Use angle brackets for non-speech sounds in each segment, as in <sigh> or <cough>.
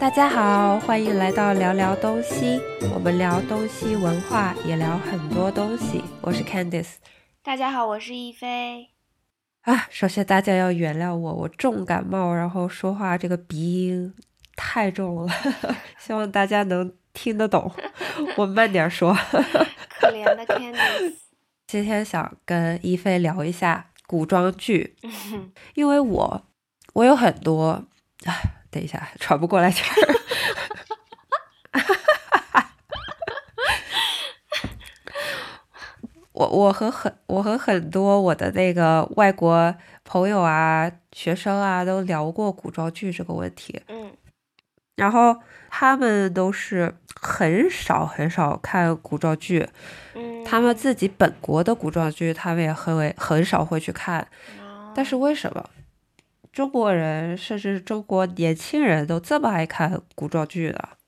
大家好，欢迎来到聊聊东西。我们聊东西文化，也聊很多东西。我是 Candice。大家好，我是一菲。啊，首先大家要原谅我，我重感冒，然后说话这个鼻音太重了，<laughs> 希望大家能听得懂。<laughs> 我慢点说。<laughs> 可怜的 Candice。今天想跟一菲聊一下古装剧，因为我我有很多。啊，等一下，喘不过来气儿。<laughs> 我我和很我和很多我的那个外国朋友啊、学生啊都聊过古装剧这个问题。嗯。然后他们都是很少很少看古装剧。嗯。他们自己本国的古装剧，他们也很为很少会去看。但是为什么？中国人甚至中国年轻人都这么爱看古装剧的，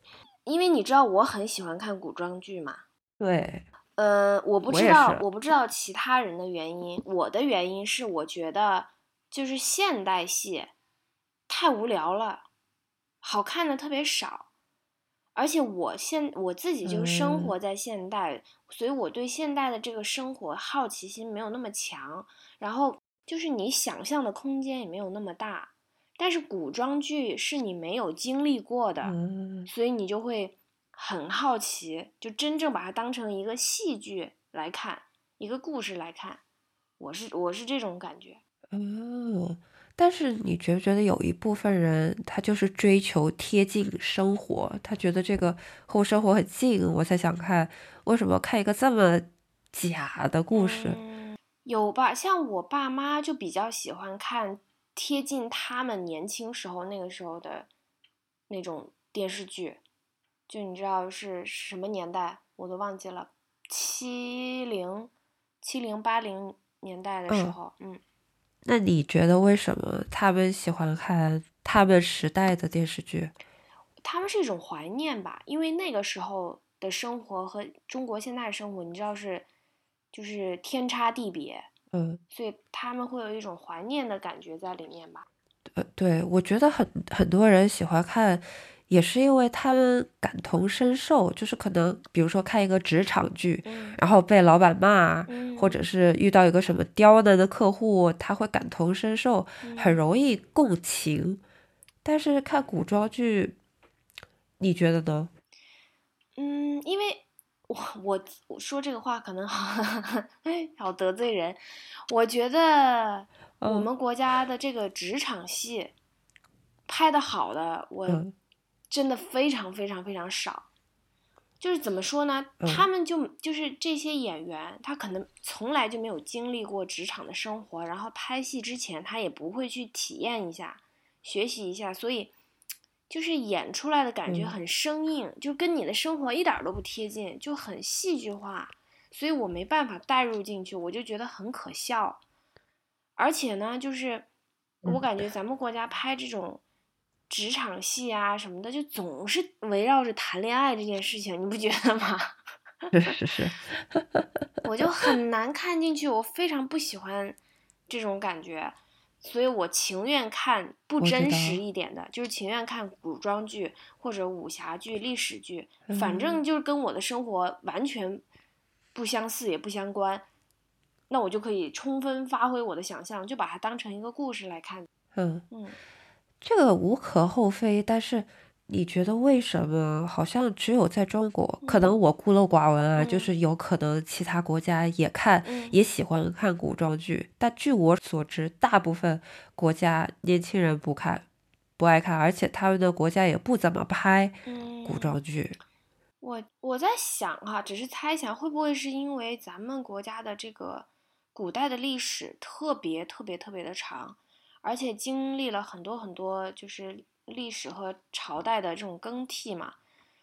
因为你知道我很喜欢看古装剧嘛。对，呃，我不知道，我不知道其他人的原因。我的原因是，我觉得就是现代戏太无聊了，好看的特别少。而且我现我自己就生活在现代，所以我对现代的这个生活好奇心没有那么强。然后。就是你想象的空间也没有那么大，但是古装剧是你没有经历过的，所以你就会很好奇，就真正把它当成一个戏剧来看，一个故事来看。我是我是这种感觉。嗯，但是你觉不觉得有一部分人他就是追求贴近生活，他觉得这个和我生活很近，我才想看。为什么看一个这么假的故事？有吧，像我爸妈就比较喜欢看贴近他们年轻时候那个时候的那种电视剧，就你知道是什么年代，我都忘记了，七零七零八零年代的时候，嗯。那你觉得为什么他们喜欢看他们时代的电视剧？他们是一种怀念吧，因为那个时候的生活和中国现在的生活，你知道是。就是天差地别，嗯，所以他们会有一种怀念的感觉在里面吧。呃，对，我觉得很很多人喜欢看，也是因为他们感同身受，就是可能比如说看一个职场剧，然后被老板骂，或者是遇到一个什么刁难的客户，他会感同身受，很容易共情。但是看古装剧，你觉得呢？嗯，因为。我我说这个话可能好 <laughs> 好得罪人，我觉得我们国家的这个职场戏拍的好的，我真的非常非常非常少。就是怎么说呢？他们就就是这些演员，他可能从来就没有经历过职场的生活，然后拍戏之前他也不会去体验一下、学习一下，所以。就是演出来的感觉很生硬，就跟你的生活一点都不贴近，就很戏剧化，所以我没办法带入进去，我就觉得很可笑。而且呢，就是我感觉咱们国家拍这种职场戏啊什么的，就总是围绕着谈恋爱这件事情，你不觉得吗？是 <laughs> 是是，<laughs> 我就很难看进去，我非常不喜欢这种感觉。所以我情愿看不真实一点的，就是情愿看古装剧或者武侠剧、历史剧，反正就是跟我的生活完全不相似也不相关，那我就可以充分发挥我的想象，就把它当成一个故事来看。嗯嗯，这个无可厚非，但是。你觉得为什么好像只有在中国？可能我孤陋寡闻啊，就是有可能其他国家也看，也喜欢看古装剧。但据我所知，大部分国家年轻人不看，不爱看，而且他们的国家也不怎么拍古装剧。我我在想哈，只是猜想，会不会是因为咱们国家的这个古代的历史特别特别特别的长，而且经历了很多很多，就是。历史和朝代的这种更替嘛，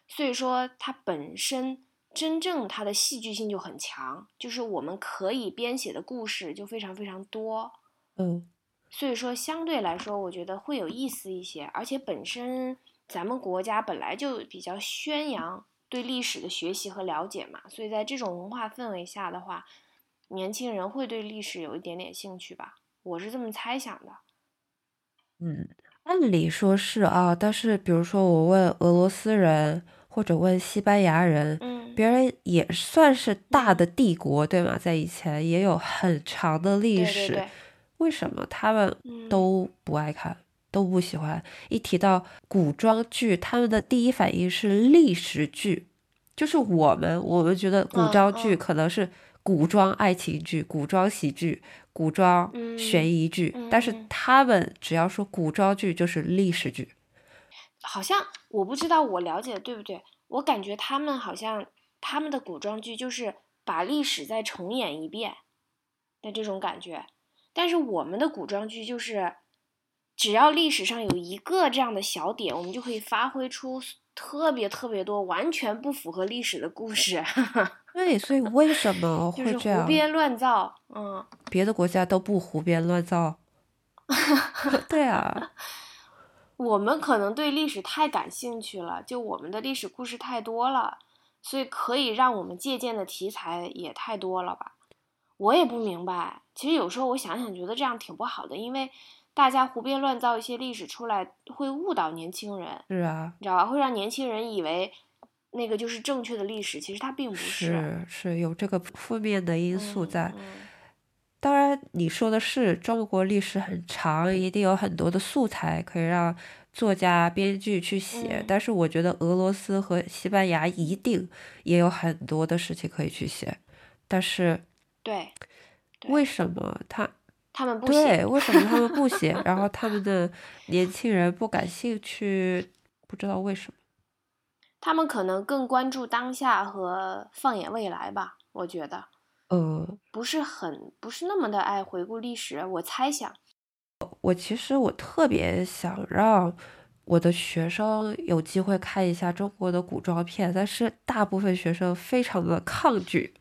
所以说它本身真正它的戏剧性就很强，就是我们可以编写的故事就非常非常多，嗯，所以说相对来说我觉得会有意思一些，而且本身咱们国家本来就比较宣扬对历史的学习和了解嘛，所以在这种文化氛围下的话，年轻人会对历史有一点点兴趣吧，我是这么猜想的，嗯。那按理说是啊，但是比如说我问俄罗斯人或者问西班牙人，嗯，别人也算是大的帝国，对吗？在以前也有很长的历史，对对对，为什么他们嗯都不爱看，都不喜欢？一提到古装剧，他们的第一反应是历史剧，就是我们我们觉得古嗯装剧嗯可能是古装爱情剧、古装喜剧、古装嗯悬疑剧，但是嗯他们只要说古装剧就是历史剧。好像我不知道我了解的对不对，我感觉他们好像他们的古装剧就是把历史再重演一遍的这种感觉，但是我们的古装剧就是只要历史上有一个这样的小点，我们就可以发挥出特别特别多完全不符合历史的故事，<laughs> 对，所以为什么会这样？胡编乱造，嗯。别的国家都不胡编乱造。<laughs> 对啊，我们可能对历史太感兴趣了，就我们的历史故事太多了，所以可以让我们借鉴的题材也太多了吧？我也不明白。其实有时候我想想，觉得这样挺不好的，因为大家胡编乱造一些历史出来，会误导年轻人，是啊，你知道吧？会让年轻人以为那个就是正确的历史，其实它并不是是有这个负面的因素在。嗯嗯当然，你说的是中国历史很长，一定有很多的素材可以让作家、编剧去写。嗯但是我觉得俄罗斯和西班牙一定也有很多的事情可以去写。但是对，对为什么他他们不对写，为什么他们不写？然后 <laughs> 他们的年轻人不感兴趣，不知道为什么。他们可能更关注当下和放眼未来吧，我觉得。呃，不是很不是那么的爱回顾历史，我猜想。我其实我特别想让我的学生有机会看一下中国的古装片，但是大部分学生非常的抗拒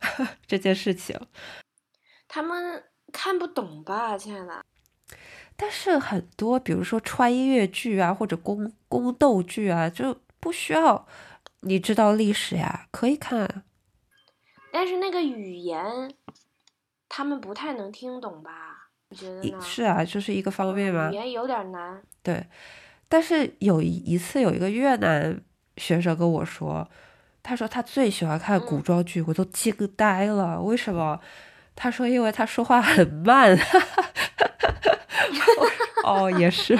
<laughs> 这件事情。他们看不懂吧，亲爱的？但是很多，比如说穿越剧啊，或者宫宫斗剧啊，就不需要你知道历史呀，可以看。但是那个语言，他们不太能听懂吧？你觉得呢？是啊，就是一个方面嘛语。言有点难。对，但是有一一次有一个越南学生跟我说，他说他最喜欢看古嗯装剧，我都惊呆了。为什么？他说因为他说话很慢。我说哦，也是，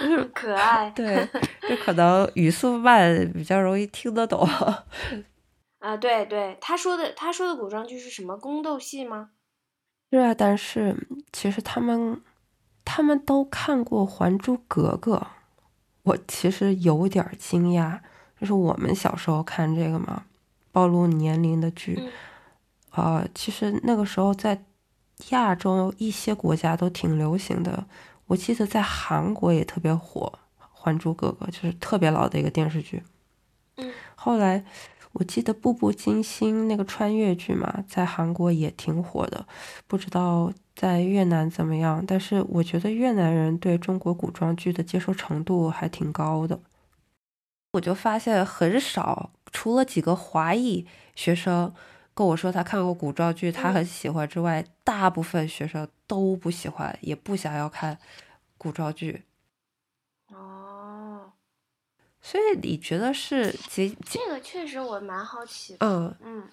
就是可爱对，就可能语速慢，比较容易听得懂。<laughs> 啊！对对，他说的他说的古装剧是什么宫斗戏吗？是啊，但是其实他们他们都看过《还珠格格》，我其实有点儿惊讶，就是我们小时候看这个嘛，暴露年龄的剧，嗯啊、其实那个时候在亚洲一些国家都挺流行的，我记得在韩国也特别火，《还珠格格》就是特别老的一个电视剧。嗯后来我记得《步步惊心》那个穿越剧嘛，在韩国也挺火的，不知道在越南怎么样。但是我觉得越南人对中国古装剧的接受程度还挺高的。我就发现很少，除了几个华裔学生跟我说他看过古装剧，他嗯很喜欢之外，大部分学生都不喜欢，也不想要看古装剧。哦，所以你觉得是几几？这个确实我蛮好奇的。嗯嗯，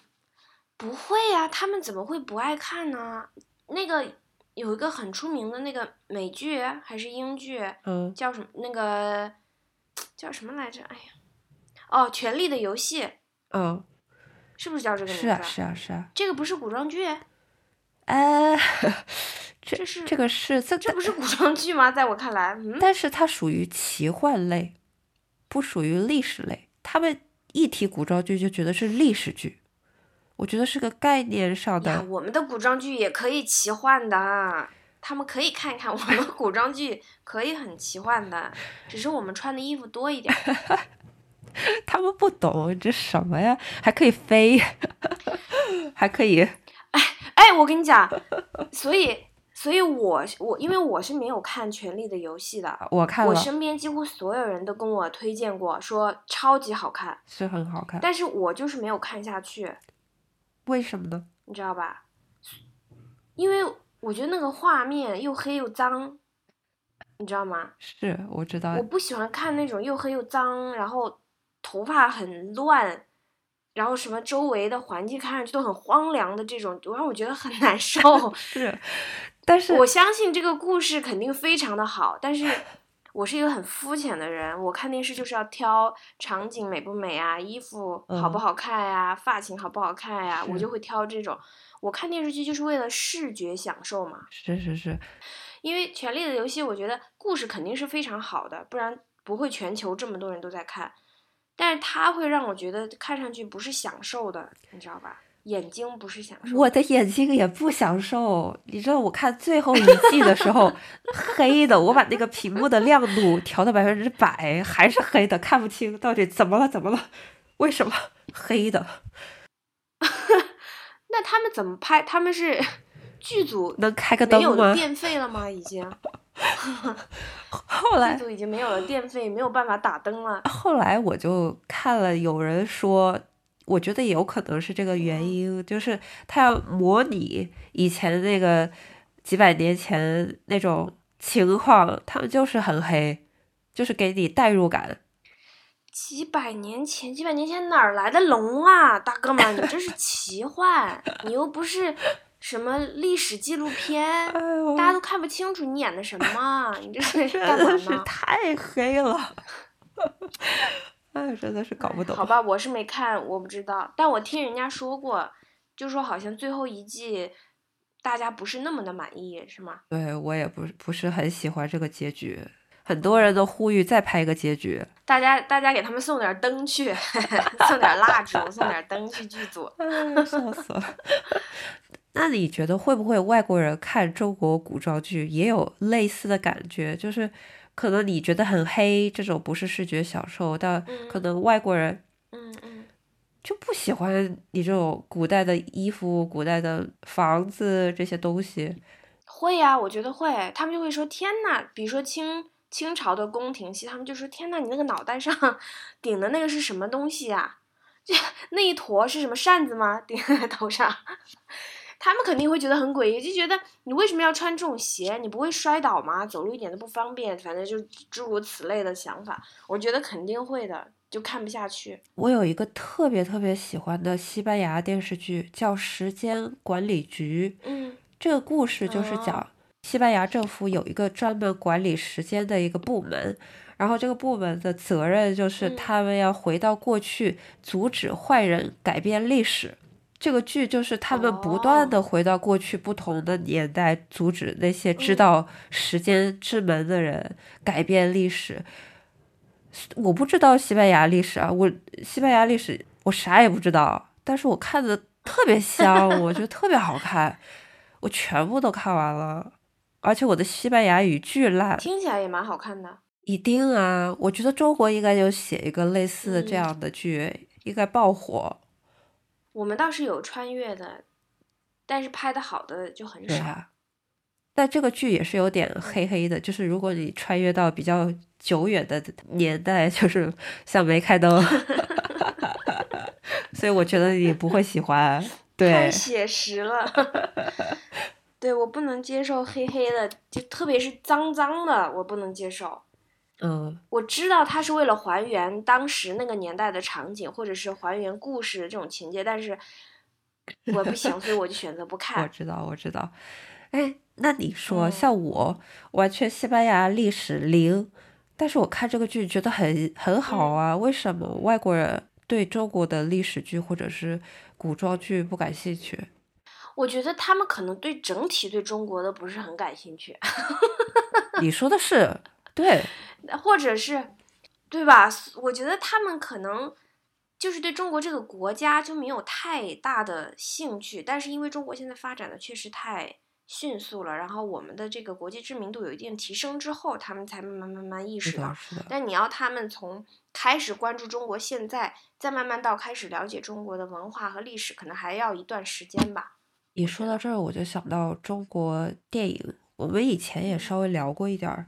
不会呀、他们怎么会不爱看呢？那个有一个很出名的那个美剧还是英剧，嗯叫什么？那个叫什么来着？哎呀，哦，《权力的游戏》嗯，是不是叫这个名字？是啊是啊是啊。这个不是古装剧，呃，<laughs> 这这是这个是这这不是古装剧吗？在我看来，嗯，但是它属于奇幻类，不属于历史类。他们一提古装剧就觉得是历史剧，我觉得是个概念上，的。我们的古装剧也可以奇幻的，他们可以看一看我们古装剧可以很奇幻的，只是我们穿的衣服多一点儿。<laughs> <laughs> 他们不懂这什么呀，还可以飞，<laughs> 还可以，哎，我跟你讲，所以，所以我我因为我是没有看《权力的游戏》的，我看了我身边几乎所有人都跟我推荐过，说超级好看，是很好看。但是我就是没有看下去，为什么呢？你知道吧？因为我觉得那个画面又黑又脏，你知道吗？是，我知道。我不喜欢看那种又黑又脏，然后头发很乱，然后什么周围的环境看上去都很荒凉的这种，让我觉得很难受。<laughs> 是，但是我相信这个故事肯定非常的好，但是。<laughs> 我是一个很肤浅的人，我看电视就是要挑场景美不美啊，衣服好不好看呀，发型好不好看呀，我就会挑这种。我看电视剧就是为了视觉享受嘛。是是是，因为《权力的游戏》，我觉得故事肯定是非常好的，不然不会全球这么多人都在看。但是它会让我觉得看上去不是享受的，你知道吧？眼睛不是享受，我的眼睛也不享受。你知道我看最后一季的时候，<laughs> 黑的，我把那个屏幕的亮度调到百分之百，还是黑的，看不清到底怎么了，怎么了？为什么黑的？<laughs> 那他们怎么拍？他们是剧组能开个灯吗？没有电费了吗？已经。后来 <laughs> 剧组已经没有了电费，没有办法打灯了。后来我就看了，有人说。我觉得也有可能是这个原因，就是他要模拟以前那个几百年前那种情况，他们就是很黑，就是给你代入感。几百年前，几百年前哪儿来的龙啊，大哥们，你这是奇幻，你又不是什么历史纪录片，大家都看不清楚你演的什么，你这是 <laughs> 干嘛呢？太黑了。<laughs> 哎，真的是搞不懂。好吧，我是没看，我不知道。但我听人家说过，就说好像最后一季大家不是那么的满意，是吗？对我也不不是很喜欢这个结局，很多人都呼吁再拍一个结局。大家大家给他们送点灯去，<laughs> 送点蜡烛，送点灯去剧组。笑死了。那你觉得会不会外国人看中国古装剧也有类似的感觉？就是。可能你觉得很黑，这种不是视觉享受，但可能外国人，嗯嗯，就不喜欢你这种古代的衣服、古代的房子这些东西。会呀，我觉得会，他们就会说：“天呐，比如说清清朝的宫廷戏，他们就说：“天呐，你那个脑袋上 <laughs> 顶的那个是什么东西呀？<laughs> 这那一坨是什么扇子吗？顶在头上？”他们肯定会觉得很诡异，就觉得你为什么要穿这种鞋？你不会摔倒吗？走路一点都不方便，反正就诸如此类的想法，我觉得肯定会的，就看不下去。我有一个特别特别喜欢的西班牙电视剧，叫《时间管理局》。嗯，这个故事就是讲西班牙政府有一个专门管理时间的一个部门，然后这个部门的责任就是他们要回到过去，阻止坏人改变历史。这个剧就是他们不断的回到过去不同的年代，阻止那些知道时间之门的人改变历史。我不知道西班牙历史啊，我西班牙历史我啥也不知道，但是我看的特别香，我觉得特别好看，我全部都看完了，而且我的西班牙语巨烂，听起来也蛮好看的。一定啊，我觉得中国应该就写一个类似这样的剧，应该爆火。我们倒是有穿越的，但是拍的好的就很少。但这个剧也是有点黑黑的，就是如果你穿越到比较久远的年代，就是像没开灯，<laughs> <laughs> 所以我觉得你不会喜欢。太写实了，<laughs> 对我不能接受黑黑的，就特别是脏脏的，我不能接受。嗯，我知道他是为了还原当时那个年代的场景，或者是还原故事这种情节，但是 <laughs> 我不行，所以我就选择不看。我知道，我知道。哎，那你说，像我完全西班牙历史零，但是我看这个剧觉得很很好啊。为什么外国人对中国的历史剧或者是古装剧不感兴趣？我觉得他们可能对整体对中国的不是很感兴趣。你说的是对。或者是，对吧？我觉得他们可能就是对中国这个国家就没有太大的兴趣，但是因为中国现在发展的确实太迅速了，然后我们的这个国际知名度有一定提升之后，他们才慢慢慢慢意识到。但你要他们从开始关注中国现在，再慢慢到开始了解中国的文化和历史，可能还要一段时间吧。你说到这儿，我就想到中国电影，我们以前也稍微聊过一点儿。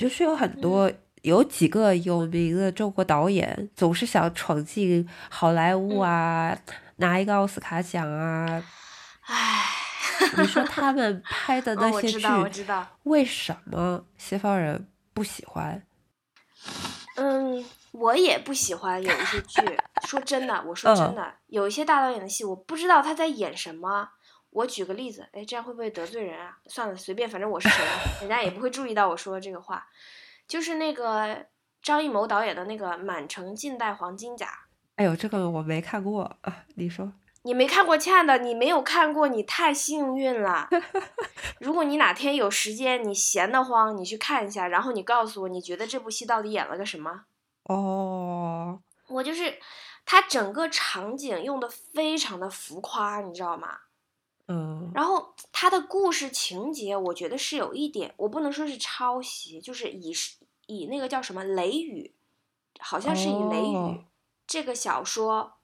就是有很多有几个有名的中国导演，总是想闯进好莱坞啊，拿一个奥斯卡奖啊。唉，你说他们拍的 <laughs> 那些剧，我知道，为什么西方人不喜欢？嗯，我也不喜欢有一些剧。说真的，我说真的，有一些大导演的戏，我不知道他在演什么。我举个例子，哎，这样会不会得罪人啊？算了，随便，反正我是谁，人家也不会注意到我说的这个话。就是那个张艺谋导演的那个《满城尽带黄金甲》。哎呦，这个我没看过啊，你说。你没看过，亲爱的，你没有看过，你太幸运了。<laughs> 如果你哪天有时间，你闲得慌，你去看一下，然后你告诉我，你觉得这部戏到底演了个什么？哦，我就是，它整个场景用的非常的浮夸，你知道吗？嗯。然后他的故事情节，我觉得是有一点，我不能说是抄袭，就是以以那个叫什么《雷雨》，好像是以《雷雨》这个小说。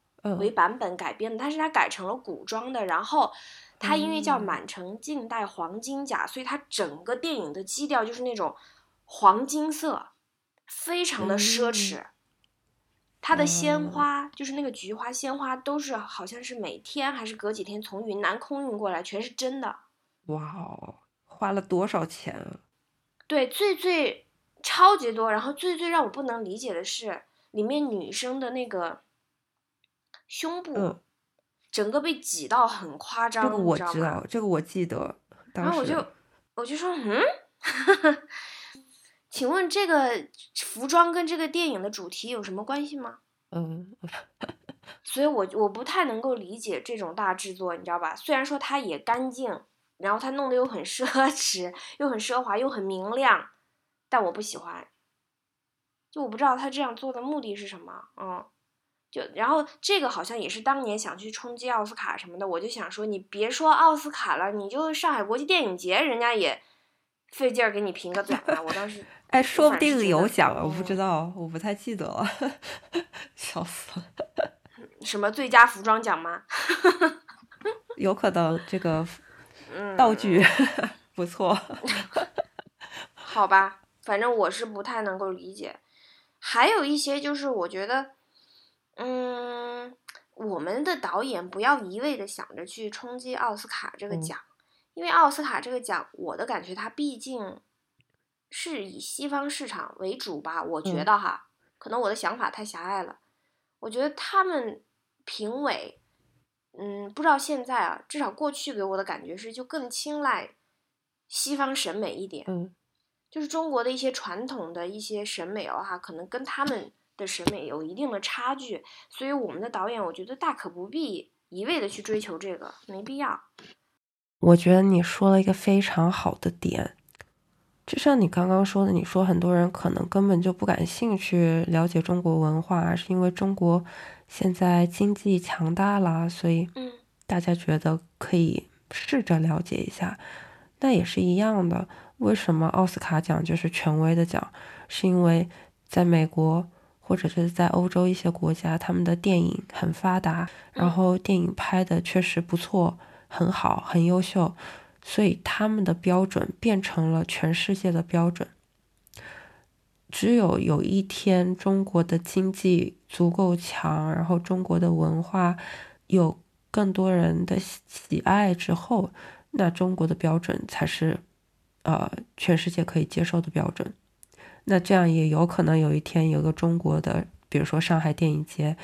为版本改编的，但是它改成了古装的。然后，它因为叫《满城尽带黄金甲》，所以它整个电影的基调就是那种黄金色，非常的奢侈。它的鲜花，就是那个菊花鲜花，都是好像是每天还是隔几天从云南空运过来，全是真的。哇哦，花了多少钱啊？对，最最超级多。然后最最让我不能理解的是，里面女生的那个。胸部，整个被挤到很夸张，这个我知道，这个我记得。然后我就我就说，嗯，<laughs> 请问这个服装跟这个电影的主题有什么关系吗？嗯，<laughs> 所以我我不太能够理解这种大制作，你知道吧？虽然说它也干净，然后它弄得又很奢侈，<laughs> 又很奢华，又很明亮，但我不喜欢。就我不知道他这样做的目的是什么，嗯。就然后这个好像也是当年想去冲击奥斯卡什么的，我就想说你别说奥斯卡了，你就上海国际电影节，人家也费劲儿给你评个奖啊。我当时 <laughs> 哎，说不定有奖啊，我不知道，我不太记得了，<laughs> 笑死了。什么最佳服装奖吗？<laughs> 有可能这个道具不错。好吧，反正我是不太能够理解。还有一些就是我觉得。嗯，我们的导演不要一味的想着去冲击奥斯卡这个奖，因为奥斯卡这个奖，我的感觉它毕竟是以西方市场为主吧。我觉得哈，可能我的想法太狭隘了。我觉得他们评委，嗯，不知道现在啊，至少过去给我的感觉是，就更青睐西方审美一点。嗯，就是中国的一些传统的一些审美的话，可能跟他们。的审美有一定的差距，所以我们的导演，我觉得大可不必一味的去追求这个，没必要。我觉得你说了一个非常好的点，就像你刚刚说的，你说很多人可能根本就不感兴趣了解中国文化，是因为中国现在经济强大了，所以大家觉得可以试着了解一下。那也是一样的，为什么奥斯卡奖就是权威的奖？是因为在美国。或者是在欧洲一些国家，他们的电影很发达，然后电影拍的确实不错，很好，很优秀，所以他们的标准变成了全世界的标准。只有有一天中国的经济足够强，然后中国的文化有更多人的喜爱之后，那中国的标准才是，呃，全世界可以接受的标准。那这样也有可能有一天有个中国的，比如说上海电影节，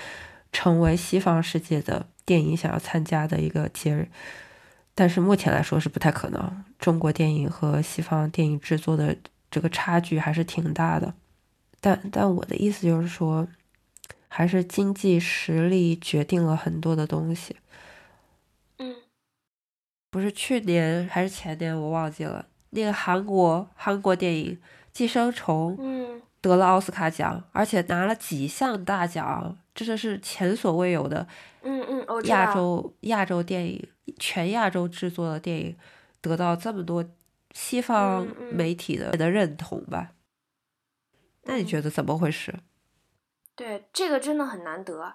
成为西方世界的电影想要参加的一个节日，但是目前来说是不太可能。中国电影和西方电影制作的这个差距还是挺大的。但但我的意思就是说，还是经济实力决定了很多的东西。嗯，不是去年还是前年我忘记了，那个韩国韩国电影。寄生虫，得了奥斯卡奖，而且拿了几项大奖，这就是前所未有的。嗯嗯，亚洲亚洲电影，全亚洲制作的电影，得到这么多西方媒体的的认同吧？那你觉得怎么回事？对，这个真的很难得。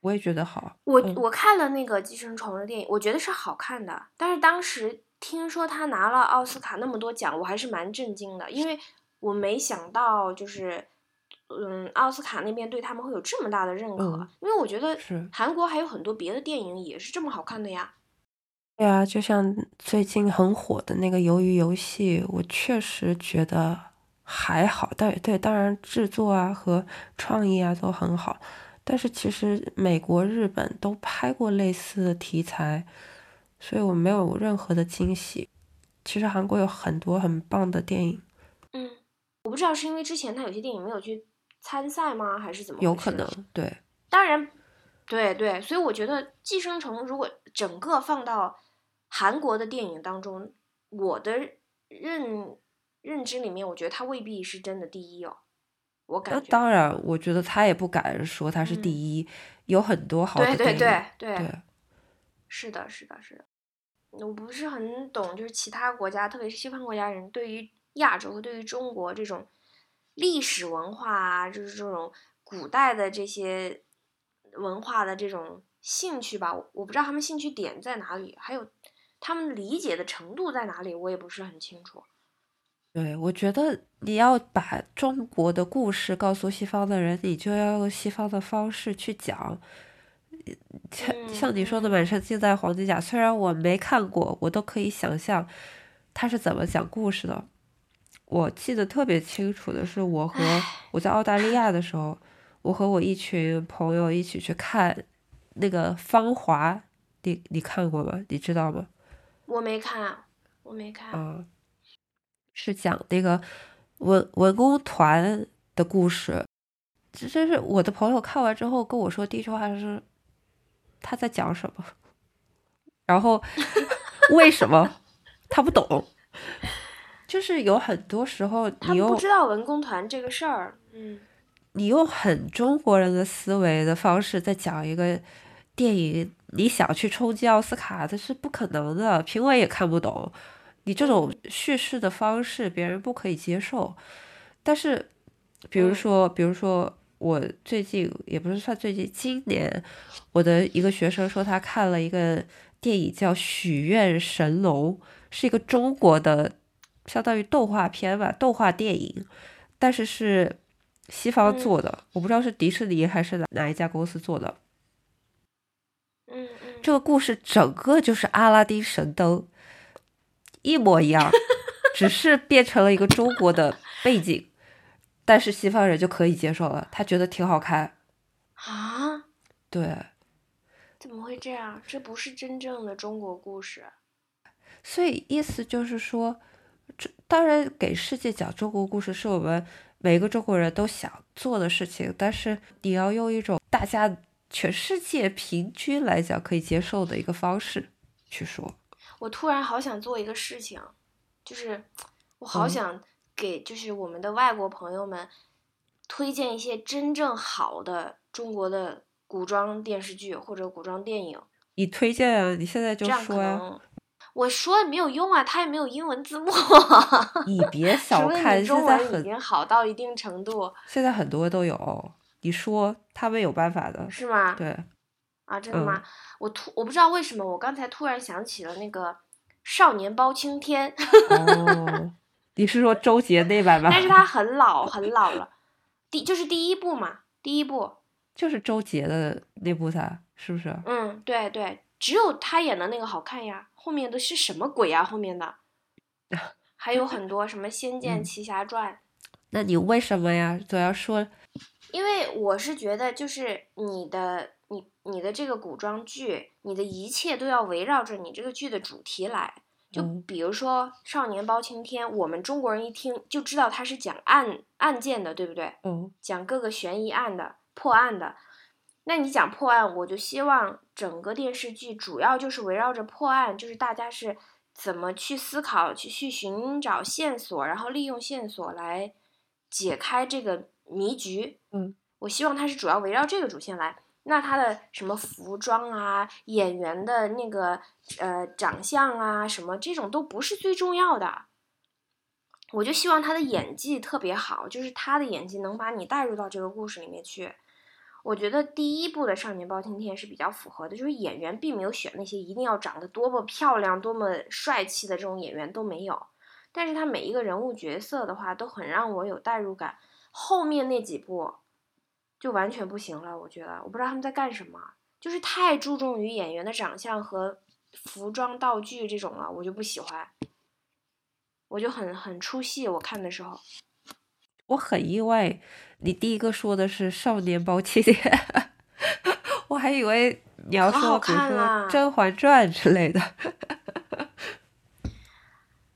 我也觉得好。我我看了那个寄生虫的电影，我觉得是好看的。但是当时听说他拿了奥斯卡那么多奖，我还是蛮震惊的，因为。我没想到，就是，嗯，奥斯卡那边对他们会有这么大的认可，因为我觉得韩国还有很多别的电影也是这么好看的呀。对啊，就像最近很火的那个《鱿鱼游戏》，我确实觉得还好，但对，当然制作啊和创意啊都很好。但是其实美国、日本都拍过类似的题材，所以我没有任何的惊喜。其实韩国有很多很棒的电影。嗯，我不知道是因为之前他有些电影没有去参赛吗，还是怎么？有可能，对。当然，对对，所以我觉得《寄生虫》如果整个放到韩国的电影当中，我的认认知里面，我觉得他未必是真的第一哦。我感觉，当然，我觉得他也不敢说他是第一，有很多好的电影。对对对对，是的，是的，是的。我不是很懂，就是其他国家，特别是西方国家人对于亚洲和对于中国这种历史文化啊，就是这种古代的这些文化的这种兴趣吧。我不知道他们兴趣点在哪里，还有他们理解的程度在哪里，我也不是很清楚。对，我觉得你要把中国的故事告诉西方的人，你就要用西方的方式去讲。像像你说的《满城尽带黄金甲》，虽然我没看过，我都可以想象他是怎么讲故事的。我记得特别清楚的是，我和我在澳大利亚的时候，我和我一群朋友一起去看那个《芳华》，你你看过吗？你知道吗？我没看，我没看。嗯。是讲那个文文工团的故事，这这是我的朋友看完之后跟我说第一句话是他在讲什么，然后 <laughs> 为什么他不懂，就是有很多时候你又不知道文工团这个事儿，嗯，你用很中国人的思维的方式在讲一个电影，你想去冲击奥斯卡，这是不可能的，评委也看不懂。你这种叙事的方式，别人不可以接受。但是，比如说，比如说，我最近也不是算最近，今年我的一个学生说他看了一个电影叫《许愿神龙》，是一个中国的相当于动画片吧，动画电影，但是是西方做的，我不知道是迪士尼还是哪哪一家公司做的。嗯嗯，这个故事整个就是阿拉丁神灯。一模一样，只是变成了一个中国的背景，但是西方人就可以接受了，他觉得挺好看啊。对，怎么会这样？这不是真正的中国故事。所以意思就是说，这当然给世界讲中国故事是我们每个中国人都想做的事情，但是你要用一种大家全世界平均来讲可以接受的一个方式去说。我突然好想做一个事情，就是我好想给就是我们的外国朋友们推荐一些真正好的中国的古装电视剧或者古装电影。你推荐啊？你现在就说呀。我说也没有用啊，它也没有英文字幕。<laughs> 你别 <laughs> 小看，现在已经好到一定程度。现在很多都有，你说他们有办法的。是吗？对。啊，真的吗？我突我不知道为什么，我刚才突然想起了那个《少年包青天》。哦，<laughs> 你是说周杰那版吗？但是他很老很老了，第就是第一部嘛，第一部就是周杰的那部噻，是不是？嗯，对对，只有他演的那个好看呀，后面的是什么鬼啊？后面的 <laughs> 还有很多什么《仙剑奇侠传》。那你为什么呀？总要说？因为我是觉得，就是你的。你你的这个古装剧，你的一切都要围绕着你这个剧的主题来。就比如说《少年包青天》，我们中国人一听就知道它是讲案案件的，对不对？嗯。讲各个悬疑案的、破案的。那你讲破案，我就希望整个电视剧主要就是围绕着破案，就是大家是怎么去思考、去去寻找线索，然后利用线索来解开这个迷局。嗯。我希望它是主要围绕这个主线来。那他的什么服装啊，演员的那个呃长相啊，什么这种都不是最重要的。我就希望他的演技特别好，就是他的演技能把你带入到这个故事里面去。我觉得第一部的《少年包青天》是比较符合的，就是演员并没有选那些一定要长得多么漂亮、多么帅气的这种演员都没有，但是他每一个人物角色的话都很让我有代入感。后面那几部。就完全不行了，我觉得，我不知道他们在干什么，就是太注重于演员的长相和服装道具这种了，我就不喜欢，我就很很出戏。我看的时候，我很意外，你第一个说的是《少年包青天》，<laughs> 我还以为你要说比如说《甄嬛传》之类的。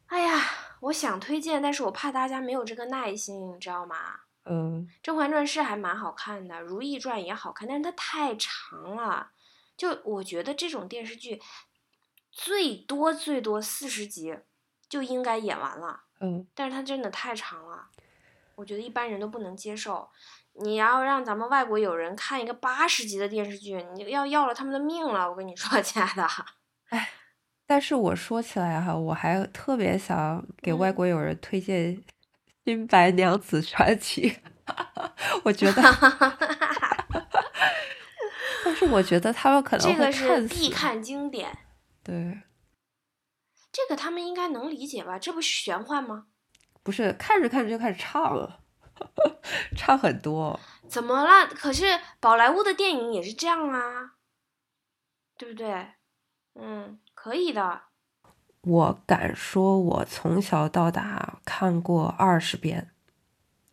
哎呀，我想推荐，但是我怕大家没有这个耐心，你知道吗？嗯，《甄嬛传》是还蛮好看的，《如懿传》也好看，但是它太长了。就我觉得这种电视剧，最多最多四十集就应该演完了。嗯，但是它真的太长了，我觉得一般人都不能接受。你要让咱们外国友人看一个八十集的电视剧，你要要了他们的命了。我跟你说，亲爱的。哎，但是我说起来哈，我还特别想给外国友人推荐《新白娘子传奇》，<laughs> 我觉得。<laughs> 但是我觉得他们可能这个是必看经典。对，这个他们应该能理解吧？这不是玄幻吗？不是，看着看着就开始唱了，<laughs> 唱很多。怎么了？可是宝莱坞的电影也是这样啊，对不对？嗯，可以的。我敢说，我从小到大看过二十遍，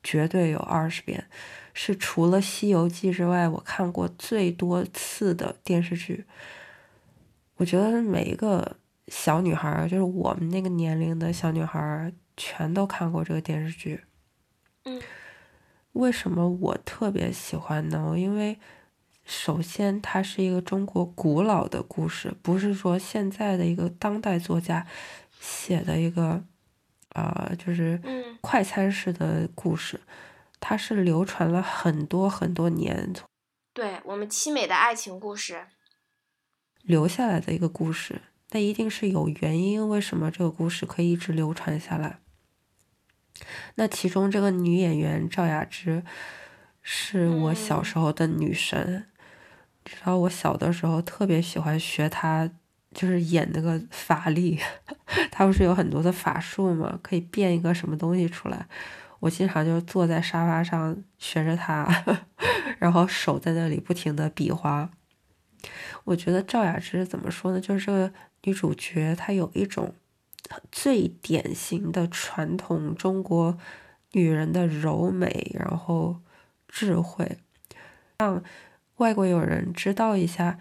绝对有二十遍。是除了《西游记》之外，我看过最多次的电视剧。我觉得每一个小女孩，就是我们那个年龄的小女孩，全都看过这个电视剧。嗯，为什么我特别喜欢呢？因为首先它是一个中国古老的故事，不是说现在的一个当代作家写的一个，啊，就是快餐式的故事。它是流传了很多很多年，对我们凄美的爱情故事留下来的一个故事，那一定是有原因，为什么这个故事可以一直流传下来？那其中这个女演员赵雅芝是我小时候的女神，知道我小的时候特别喜欢学她，就是演那个法力，<laughs> 她不是有很多的法术吗？可以变一个什么东西出来。我经常就坐在沙发上学着她，<laughs> 然后手在那里不停的比划。我觉得赵雅芝怎么说呢？就是这个女主角，她有一种最典型的传统中国女人的柔美，然后智慧，让外国友人知道一下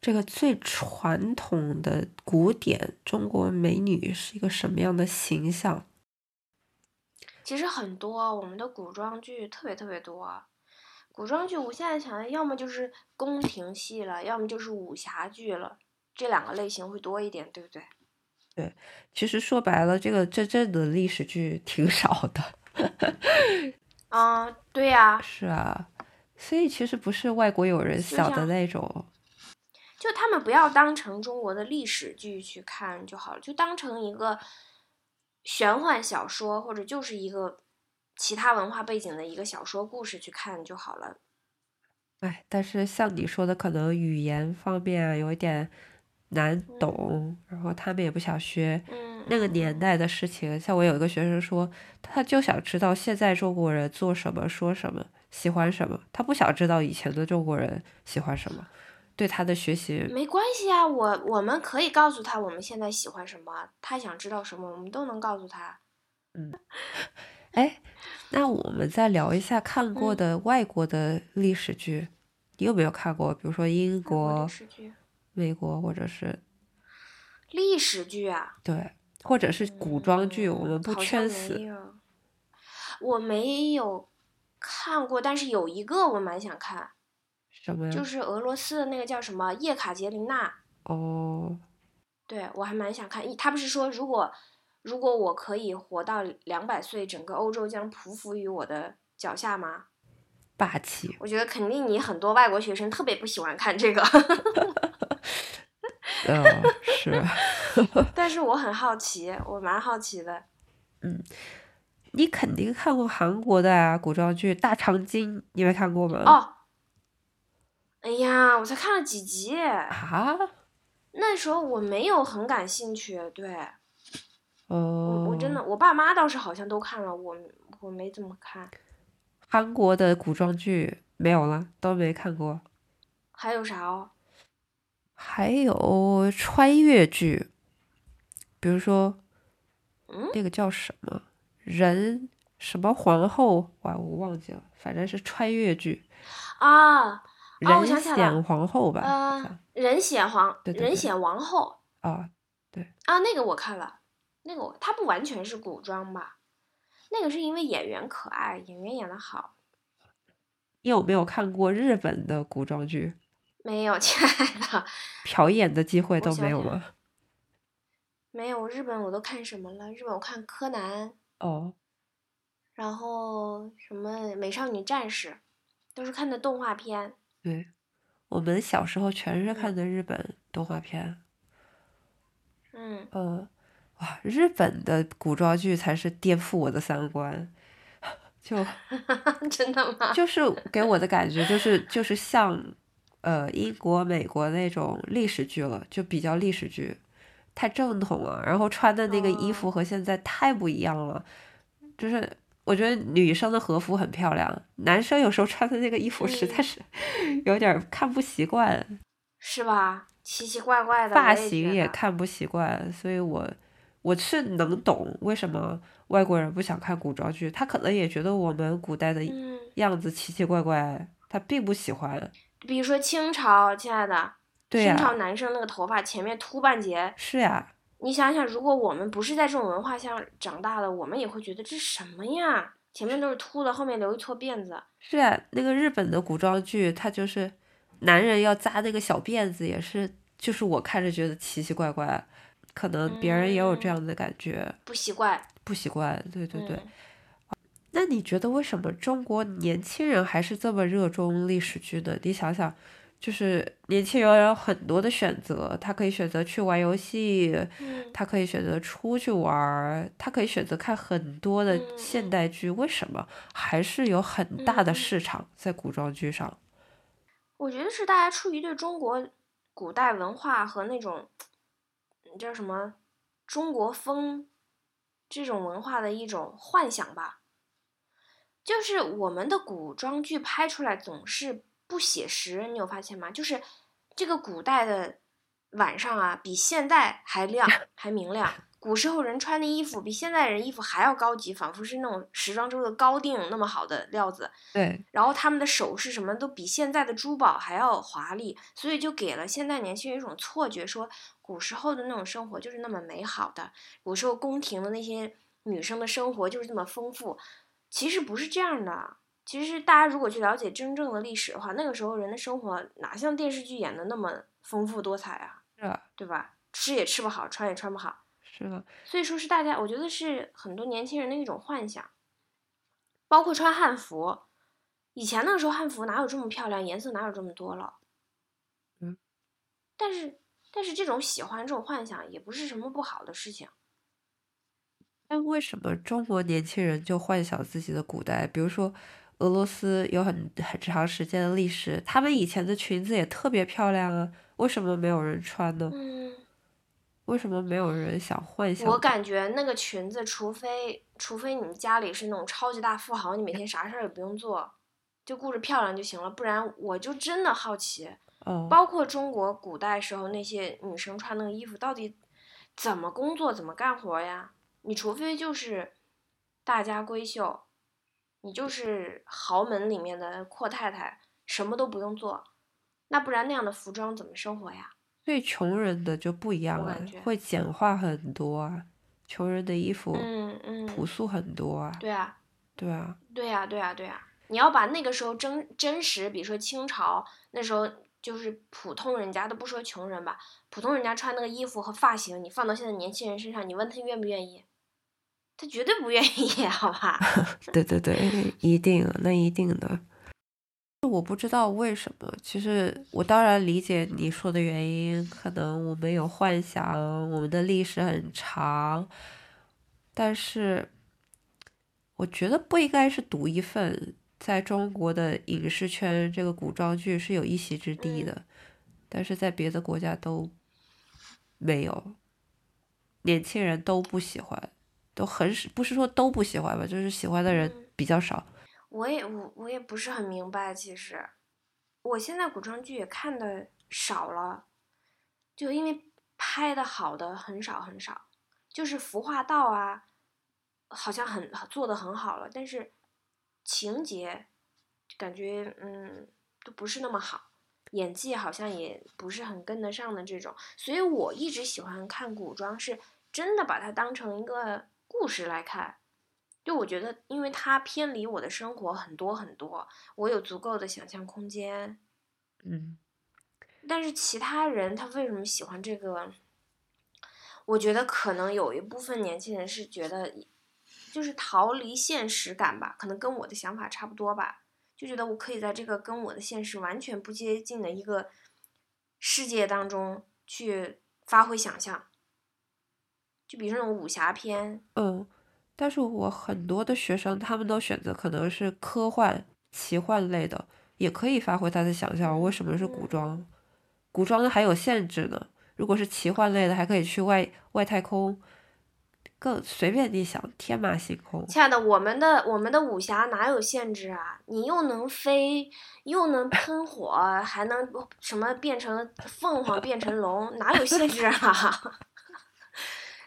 这个最传统的古典中国美女是一个什么样的形象。其实很多我们的古装剧特别特别多，古装剧我现在想，要么就是宫廷戏了，要么就是武侠剧了，这两个类型会多一点，对不对？对，其实说白了，这个真正的历史剧挺 <laughs> 少的。啊，对呀。是啊，所以其实不是外国友人想的那种。就他们不要当成中国的历史剧去看就好了，就当成一个。玄幻小说或者就是一个其他文化背景的一个小说故事去看就好了。哎，但是像你说的，可能语言方面有一点难懂，然后他们也不想学那个年代的事情。像我有一个学生说，他就想知道现在中国人做什么、说什么、喜欢什么，他不想知道以前的中国人喜欢什么。对他的学习没关系啊，我我们可以告诉他我们现在喜欢什么，他想知道什么，我们都能告诉他。嗯，哎，那我们再聊一下看过的外国的历史剧，你有没有看过？比如说英国、美国，或者是历史剧啊？对，或者是古装剧，我们不圈死。我没有看过，但是有一个我蛮想看。什么呀？就是俄罗斯的那个叫什么叶卡捷琳娜。哦，对我还蛮想看。他不是说，如果如果我可以活到两百岁，整个欧洲将匍匐于我的脚下吗？霸气！我觉得肯定你很多外国学生特别不喜欢看这个。<laughs> 嗯，是。<laughs> 但是我很好奇，我蛮好奇的。嗯，你肯定看过韩国的啊古装剧《大长今》，你没看过吗？哦。哎呀，我才看了几集啊！那时候我没有很感兴趣，对。哦。我我真的，我爸妈倒是好像都看了，我我没怎么看。韩国的古装剧没有了，都没看过。还有啥哦？还有穿越剧，比如说，那个叫什么人什么皇后，哇，我忘记了，反正是穿越剧啊。人显皇后吧？呃，人显皇，人显王后。啊，对。啊，那个我看了，那个我，它不完全是古装吧？那个是因为演员可爱，演员演的好。你有没有看过日本的古装剧？没有，亲爱的。<laughs> 瞟一眼的机会都没有吗？没有，日本我都看什么了？日本我看柯南。哦。然后什么美少女战士，都是看的动画片。对，我们小时候全是看的日本动画片。嗯。呃，哇，日本的古装剧才是颠覆我的三观，<laughs> 就 <laughs> 真的吗？就是给我的感觉就是就是像呃英国、美国那种历史剧了，就比较历史剧，太正统了，然后穿的那个衣服和现在太不一样了，就是。我觉得女生的和服很漂亮，男生有时候穿的那个衣服实在是有点看不习惯，是吧？奇奇怪怪的发型也看不习惯，所以我我是能懂为什么外国人不想看古装剧，他可能也觉得我们古代的样子奇奇怪怪，他并不喜欢。比如说清朝，亲爱的，清朝男生那个头发前面秃半截，是呀。你想想，如果我们不是在这种文化下长大的，我们也会觉得这什么呀？前面都是秃的，后面留一撮辫子。是啊，那个日本的古装剧，他就是男人要扎那个小辫子，也是，就是我看着觉得奇奇怪怪，可能别人也有这样的感觉，不习惯，不习惯。对对对。那你觉得为什么中国年轻人还是这么热衷历史剧呢？你想想。就是年轻人有很多的选择，他可以选择去玩游戏，他可以选择出去玩，他可以选择看很多的现代剧。为什么还是有很大的市场在古装剧上？我觉得是大家出于对中国古代文化和那种叫什么中国风这种文化的一种幻想吧。就是我们的古装剧拍出来总是。不写实，你有发现吗？就是这个古代的晚上啊，比现代还亮，<laughs> 还明亮。古时候人穿的衣服比现在人衣服还要高级，仿佛是那种时装周的高定那么好的料子。对。然后他们的首饰什么都比现在的珠宝还要华丽，所以就给了现代年轻人一种错觉，说古时候的那种生活就是那么美好的，古时候宫廷的那些女生的生活就是这么丰富。其实不是这样的。其实，大家如果去了解真正的历史的话，那个时候人的生活哪像电视剧演的那么丰富多彩啊？是，对吧？吃也吃不好，穿也穿不好。是的。所以说是大家，我觉得是很多年轻人的一种幻想。包括穿汉服，以前那个时候汉服哪有这么漂亮，颜色哪有这么多了？嗯。但是，但是这种喜欢、这种幻想也不是什么不好的事情。但为什么中国年轻人就幻想自己的古代？比如说。俄罗斯有很很长时间的历史，他们以前的裙子也特别漂亮啊，为什么没有人穿呢？嗯，为什么没有人想幻想？我感觉那个裙子，除非除非你们家里是那种超级大富豪，你每天啥事儿也不用做，就顾着漂亮就行了，不然我就真的好奇。哦。包括中国古代时候那些女生穿那个衣服，到底怎么工作、怎么干活呀？你除非就是大家闺秀。你就是豪门里面的阔太太，什么都不用做，那不然那样的服装怎么生活呀？所以穷人的就不一样了，会简化很多啊，穷人的衣服，嗯嗯，朴素很多啊。对啊，对啊，对啊，对啊，对啊！你要把那个时候真真实，比如说清朝那时候，就是普通人家都不说穷人吧，普通人家穿那个衣服和发型，你放到现在年轻人身上，你问他愿不愿意？他绝对不愿意，<laughs> 好吧？<laughs> 对对对，一定，那一定的。我不知道为什么，其实我当然理解你说的原因，可能我们有幻想，我们的历史很长，但是我觉得不应该是独一份。在中国的影视圈，这个古装剧是有一席之地的，但是在别的国家都没有，年轻人都不喜欢。都很少，不是说都不喜欢吧，就是喜欢的人比较少。我也我我也不是很明白，其实我现在古装剧也看的少了，就因为拍的好的很少很少，就是服化道啊，好像很做的很好了，但是情节感觉嗯都不是那么好，演技好像也不是很跟得上的这种，所以我一直喜欢看古装，是真的把它当成一个故事来看。就我觉得，因为它偏离我的生活很多很多，我有足够的想象空间。嗯。但是其他人他为什么喜欢这个？我觉得可能有一部分年轻人是觉得，就是逃离现实感吧，可能跟我的想法差不多吧，就觉得我可以在这个跟我的现实完全不接近的一个世界当中去发挥想象。就比如那种武侠片。嗯。但是我很多的学生，他们都选择可能是科幻、奇幻类的，也可以发挥他的想象。为什么是古装？古装的还有限制呢。如果是奇幻类的，还可以去外外太空，更随便你想，天马行空。亲爱的，我们的我们的武侠哪有限制啊？你又能飞，又能喷火，还能什么变成凤凰变成龙，哪有限制啊？<laughs>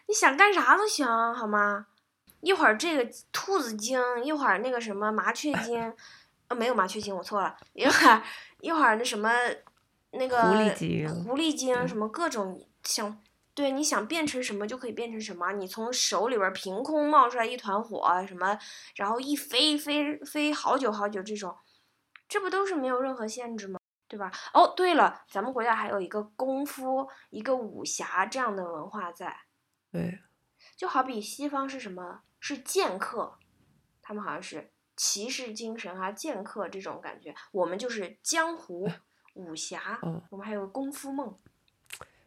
你想干啥都行，好吗？一会儿这个兔子精，一会儿那个什么麻雀精，<laughs> 呃，没有麻雀精，我错了。一会儿一会儿那什么，那个狐狸精，狐狸精什么各种想，对，你想变成什么就可以变成什么。你从手里边凭空冒出来一团火，什么，然后一飞飞飞好久好久，这种，这不都是没有任何限制吗？对吧？哦，对了，咱们国家还有一个功夫，一个武侠这样的文化在。对。就好比西方是什么？是剑客，他们好像是骑士精神啊，剑客这种感觉。我们就是江湖武侠，我们还有功夫梦，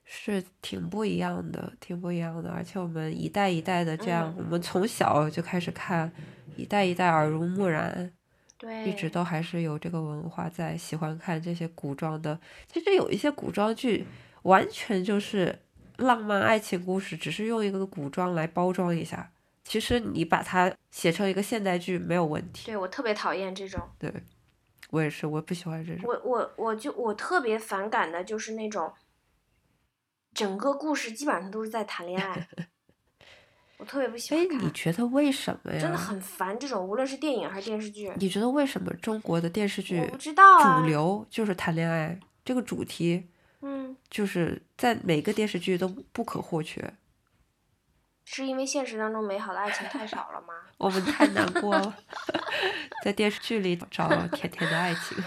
是挺不一样的，挺不一样的。而且我们一代一代的这样，我们从小就开始看，一代一代耳濡目染，对，一直都还是有这个文化在，喜欢看这些古装的。其实有一些古装剧，完全就是浪漫爱情故事，只是用一个古装来包装一下。其实你把它写成一个现代剧没有问题。对我特别讨厌这种。对，我也是，我不喜欢这种。我我我就我特别反感的就是那种，整个故事基本上都是在谈恋爱。<laughs> 我特别不喜欢。哎，你觉得为什么呀？真的很烦这种，无论是电影还是电视剧。你觉得为什么中国的电视剧？我不知道主流就是谈恋爱这个主题，嗯，就是在每个电视剧都不可或缺。是因为现实当中美好的爱情太少了吗？<laughs> 我们太难过了，<laughs> 在电视剧里找甜甜的爱情。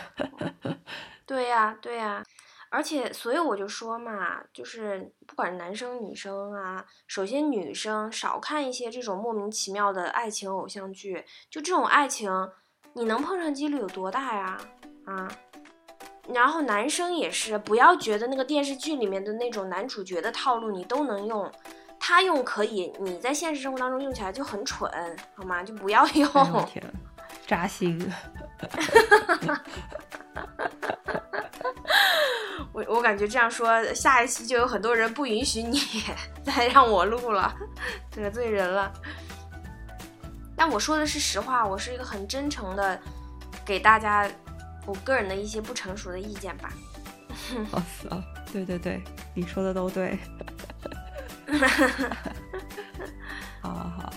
<laughs> 对呀，对呀，而且所以我就说嘛，就是不管男生女生啊，首先女生少看一些这种莫名其妙的爱情偶像剧，就这种爱情，你能碰上几率有多大呀？啊，然后男生也是，不要觉得那个电视剧里面的那种男主角的套路你都能用。他用可以，你在现实生活当中用起来就很蠢，好吗？就不要用。天，扎心。<laughs> 我我感觉这样说，下一期就有很多人不允许你 <laughs> 再让我录了，得罪人了。但我说的是实话，我是一个很真诚的，给大家我个人的一些不成熟的意见吧。<laughs> 好死啊！对对对，你说的都对。<laughs> 好好好，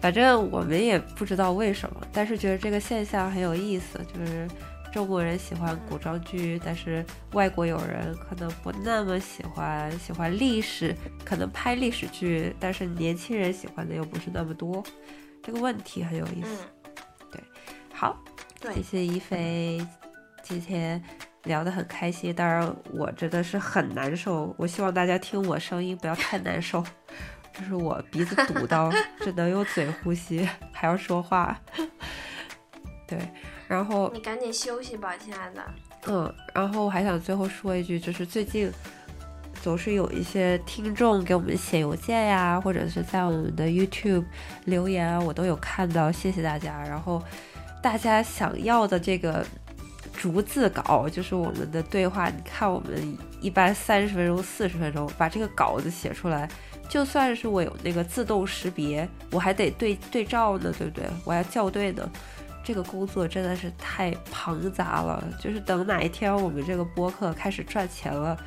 反正我们也不知道为什么，但是觉得这个现象很有意思，就是中国人喜欢古装剧，但是外国友人可能不那么喜欢，喜欢历史，可能拍历史剧，但是年轻人喜欢的又不是那么多，这个问题很有意思。对，好，谢谢一菲，今天。聊得很开心，当然我真的是很难受。我希望大家听我声音不要太难受，就是我鼻子堵到 <laughs> 只能用嘴呼吸，还要说话。对，然后你赶紧休息吧，亲爱的。嗯，然后我还想最后说一句，就是最近总是有一些听众给我们写邮件呀，或者是在我们的 YouTube 留言啊，我都有看到，谢谢大家。然后大家想要的这个。逐字稿就是我们的对话，你看我们一般三十分钟、四十分钟把这个稿子写出来，就算是我有那个自动识别，我还得对对照呢，对不对？我要校对呢，这个工作真的是太庞杂了。就是等哪一天我们这个播客开始赚钱了，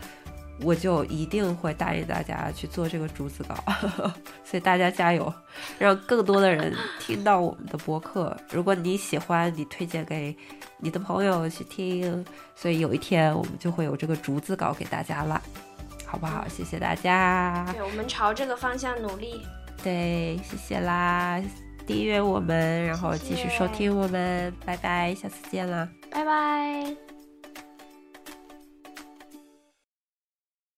我就一定会答应大家去做这个竹子稿，<laughs> 所以大家加油，让更多的人听到我们的播客。如果你喜欢，你推荐给你的朋友去听，所以有一天我们就会有这个竹子稿给大家了，好不好？谢谢大家。对，我们朝这个方向努力。对，谢谢啦，订阅我们，然后继续收听我们，拜拜，下次见啦，拜拜。